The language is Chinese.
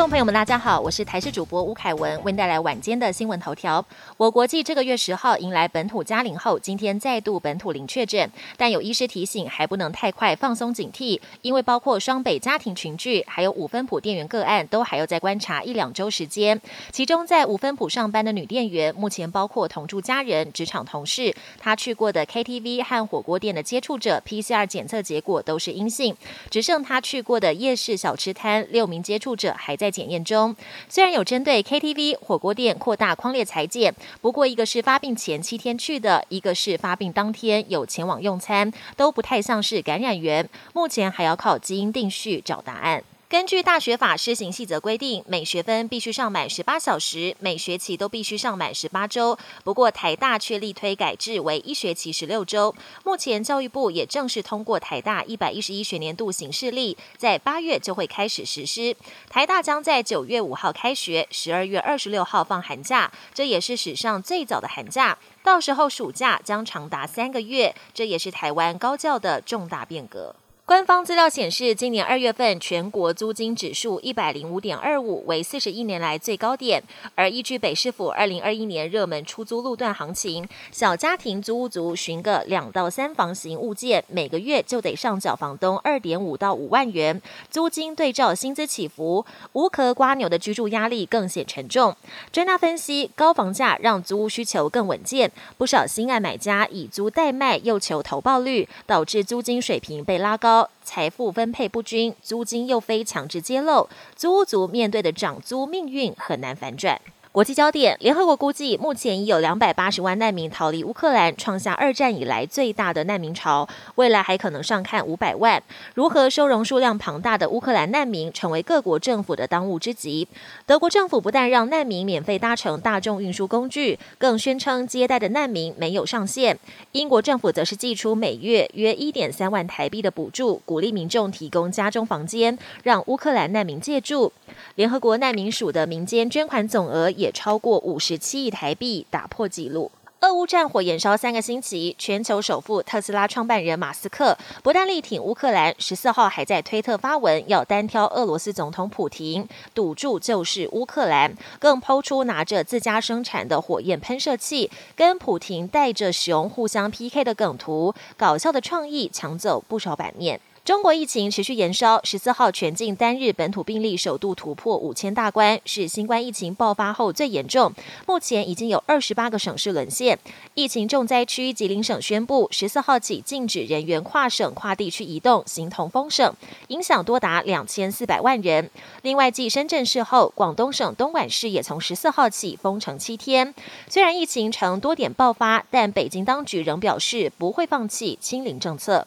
众朋友们，大家好，我是台视主播吴凯文，为您带来晚间的新闻头条。我国继这个月十号迎来本土加零后，今天再度本土零确诊，但有医师提醒，还不能太快放松警惕，因为包括双北家庭群聚，还有五分埔店员个案，都还要再观察一两周时间。其中在五分埔上班的女店员，目前包括同住家人、职场同事，她去过的 KTV 和火锅店的接触者 PCR 检测结果都是阴性，只剩她去过的夜市小吃摊六名接触者还在。在检验中，虽然有针对 KTV、火锅店扩大框列裁剪，不过一个是发病前七天去的，一个是发病当天有前往用餐，都不太像是感染源。目前还要靠基因定序找答案。根据大学法施行细则规定，每学分必须上满十八小时，每学期都必须上满十八周。不过台大却力推改制为一学期十六周。目前教育部也正式通过台大一百一十一学年度行事历，在八月就会开始实施。台大将在九月五号开学，十二月二十六号放寒假，这也是史上最早的寒假。到时候暑假将长达三个月，这也是台湾高教的重大变革。官方资料显示，今年二月份全国租金指数一百零五点二五，为四十一年来最高点。而依据北市府二零二一年热门出租路段行情，小家庭租屋族寻个两到三房型物件，每个月就得上缴房东二点五到五万元。租金对照薪资起伏，无壳瓜牛的居住压力更显沉重。专家分析，高房价让租屋需求更稳健，不少新爱买家以租代卖，又求投报率，导致租金水平被拉高。财富分配不均，租金又非强制揭露，租屋族面对的涨租命运很难反转。国际焦点：联合国估计，目前已有两百八十万难民逃离乌克兰，创下二战以来最大的难民潮。未来还可能上看五百万。如何收容数量庞大的乌克兰难民，成为各国政府的当务之急。德国政府不但让难民免费搭乘大众运输工具，更宣称接待的难民没有上限。英国政府则是寄出每月约一点三万台币的补助，鼓励民众提供家中房间，让乌克兰难民借住。联合国难民署的民间捐款总额也超过五十七亿台币，打破纪录。俄乌战火延烧三个星期，全球首富特斯拉创办人马斯克不但力挺乌克兰，十四号还在推特发文要单挑俄罗斯总统普廷，赌注就是乌克兰，更抛出拿着自家生产的火焰喷射器跟普廷带着熊互相 PK 的梗图，搞笑的创意抢走不少版面。中国疫情持续延烧，十四号全境单日本土病例首度突破五千大关，是新冠疫情爆发后最严重。目前已经有二十八个省市沦陷，疫情重灾区吉林省宣布十四号起禁止人员跨省跨地区移动，形同封省，影响多达两千四百万人。另外，继深圳市后，广东省东莞市也从十四号起封城七天。虽然疫情呈多点爆发，但北京当局仍表示不会放弃清零政策。